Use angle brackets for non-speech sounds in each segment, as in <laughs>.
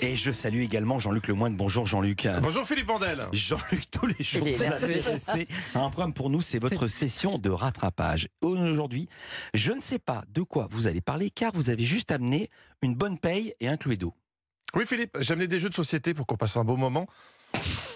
Et je salue également Jean-Luc Lemoine. Bonjour Jean-Luc. Bonjour Philippe Vandel. Jean-Luc, tous les jours, vous avez nerveux. laissé un programme pour nous, c'est votre session de rattrapage. Aujourd'hui, je ne sais pas de quoi vous allez parler car vous avez juste amené une bonne paye et un clouet d'eau. Oui Philippe, j'ai amené des jeux de société pour qu'on passe un beau moment.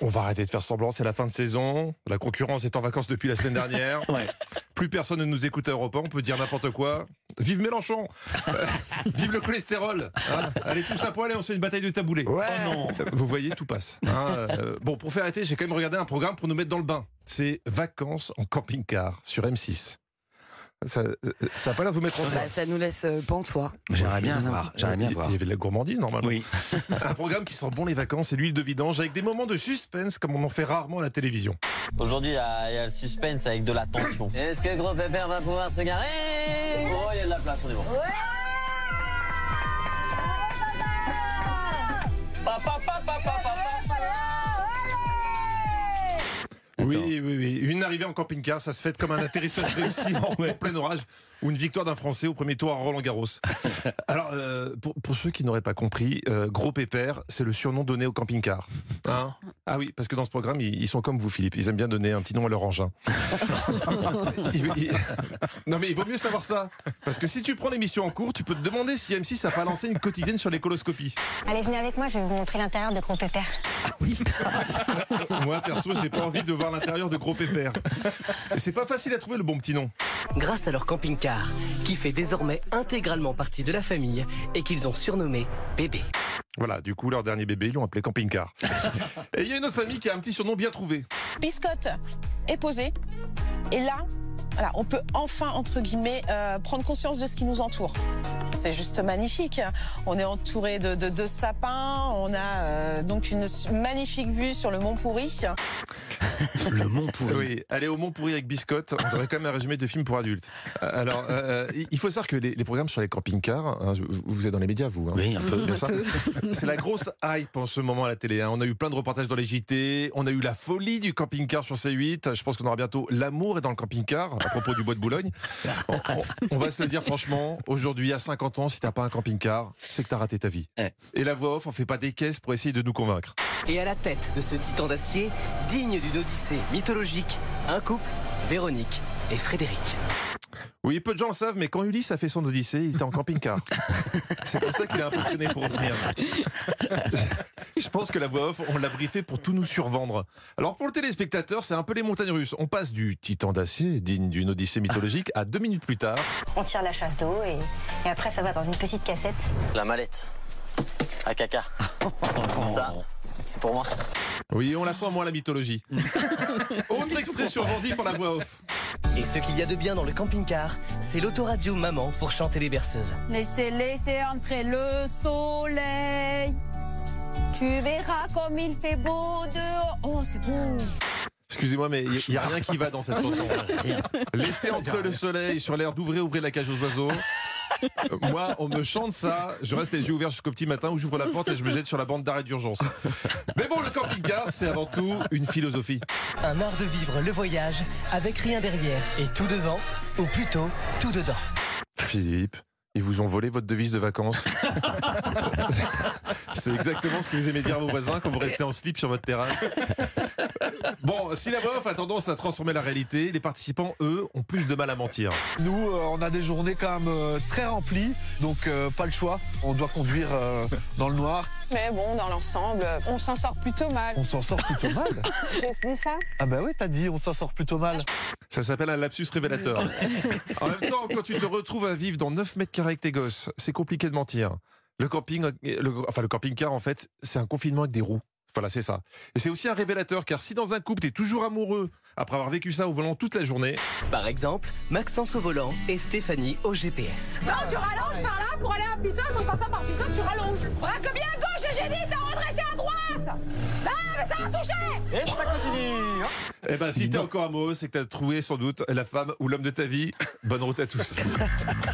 On va arrêter de faire semblant, c'est la fin de saison. La concurrence est en vacances depuis la semaine dernière. <laughs> Ouais. Plus personne ne nous écoute à Europe 1, on peut dire n'importe quoi. Vive Mélenchon Euh, Vive le cholestérol hein. Allez tous à poil et on se fait une bataille de taboulé. Oh non Vous voyez, tout passe. hein. Euh, bon, pour faire arrêter, j'ai quand même regardé un programme pour nous mettre dans le bain. C'est Vacances en camping-car sur M6. Ça n'a pas l'air de vous mettre en Bah, bain. ça nous laisse euh, pantois. J'aimerais bien voir. J'aimerais bien Il voir. y avait de la gourmandise normalement. Oui. <laughs> Un programme qui sent bon les vacances et l'huile de vidange avec des moments de suspense comme on en fait rarement à la télévision. Aujourd'hui, il y, a il y a le suspense avec de la tension. Est-ce que Gros Pépère va pouvoir se garer? Oh, il y a de la place, on est bon. Oui, oui, oui. Une arrivée en camping-car, ça se fait comme un atterrissage réussi en, <laughs> en plein orage ou une victoire d'un Français au premier tour à Roland Garros. <laughs> Alors, euh, pour, pour ceux qui n'auraient pas compris, euh, Gros Pépère, c'est le surnom donné au camping-car. Hein ah oui, parce que dans ce programme, ils, ils sont comme vous, Philippe. Ils aiment bien donner un petit nom à leur engin. <laughs> Il- il- Non, mais il vaut mieux savoir ça. Parce que si tu prends l'émission en cours, tu peux te demander si M6 a pas lancé une quotidienne sur l'écoloscopie. Allez, venez avec moi, je vais vous montrer l'intérieur de Gros Pépère. <laughs> Moi, perso, j'ai pas envie de voir l'intérieur de Gros Pépère. Et C'est pas facile à trouver le bon petit nom. grâce à leur camping-car, qui fait désormais intégralement partie de la famille et qu'ils ont surnommé Bébé. Voilà, du coup, leur dernier bébé, ils l'ont appelé camping-car. <laughs> Et il y a une autre famille qui a un petit surnom bien trouvé. biscotte est posée. Et là, voilà, on peut enfin, entre guillemets, euh, prendre conscience de ce qui nous entoure. C'est juste magnifique. On est entouré de, de, de sapins. On a euh, donc une magnifique vue sur le Mont Pourri. <laughs> Le Mont Pourri. Oui, aller au Mont Pourri avec biscotte, on dirait quand même un résumé de film pour adultes. Euh, Alors, euh, il faut savoir que les, les programmes sur les camping-cars, hein, vous êtes dans les médias, vous. hein. Oui, un peu. Ça <laughs> C'est la grosse hype en ce moment à la télé. hein. On a eu plein de reportages dans les JT, on a eu la folie du camping-car sur C8. Je pense qu'on aura bientôt l'amour est dans le camping-car à propos du bois de Boulogne. On, on- on va se le dire franchement, aujourd'hui à 50 ans, si t'as pas un camping-car, c'est que t'as raté ta vie. Eh. Et la voix off, on fait pas des caisses pour essayer de nous convaincre. Et à la tête de ce titan d'acier, digne d'une odyssée mythologique, un couple, Véronique et Frédéric. Oui, peu de gens le savent, mais quand Ulysse a fait son Odyssée, il était en camping-car. <laughs> C'est pour ça qu'il a impressionné pour revenir. Je pense que la voix off, on l'a briefé pour tout nous survendre. Alors pour le téléspectateur, c'est un peu les montagnes russes. On passe du titan d'acier, digne d'une Odyssée mythologique, à deux minutes plus tard. On tire la chasse d'eau et, et après ça va dans une petite cassette. La mallette. À caca. <laughs> Ça, c'est pour moi. Oui, on la sent moins la mythologie. <laughs> Autre extrait survendu par la voix off. Et ce qu'il y a de bien dans le camping-car, c'est l'autoradio maman pour chanter les berceuses. Laissez, laissez entrer le soleil. Tu verras comme il fait beau dehors. Oh, c'est beau. Excusez-moi, mais il n'y a rien qui va dans cette chanson. <laughs> Laissez entrer le soleil sur l'air d'ouvrir, ouvrez la cage aux oiseaux. Euh, Moi, on me chante ça, je reste les yeux ouverts jusqu'au petit matin où j'ouvre la porte et je me jette sur la bande d'arrêt d'urgence. Mais bon, le camping-car, c'est avant tout une philosophie. Un art de vivre le voyage avec rien derrière et tout devant, ou plutôt tout dedans. Philippe, ils vous ont volé votre devise de vacances. <laughs> c'est exactement ce que vous aimez dire à vos voisins quand vous restez en slip sur votre terrasse. Bon, si la voix off a tendance à transformer la réalité, les participants, eux, ont plus de mal à mentir. Nous, euh, on a des journées quand même euh, très remplies, donc euh, pas le choix. On doit conduire euh, dans le noir. Mais bon, dans l'ensemble, on s'en sort plutôt mal. On s'en sort plutôt mal. <laughs> Je dis ça Ah bah oui, t'as dit, on s'en sort plutôt mal. Ça s'appelle un lapsus révélateur. En même temps, quand tu te retrouves à vivre dans 9 mètres carrés avec tes gosses, c'est compliqué de mentir. Le camping, le, enfin le camping-car, en fait, c'est un confinement avec des roues. Voilà, c'est ça. Et c'est aussi un révélateur, car si dans un couple, t'es toujours amoureux, après avoir vécu ça au volant toute la journée, Par exemple, Maxence au volant et Stéphanie au GPS. Non, tu rallonges par là pour aller à Pissos. En passant par Pissos, tu rallonges. Braque bien à gauche, j'ai dit, t'as redressé à droite. Là, mais ça va toucher. eh ben, si t'es encore amoureux, c'est que t'as trouvé sans doute la femme ou l'homme de ta vie. Bonne route à tous. <laughs>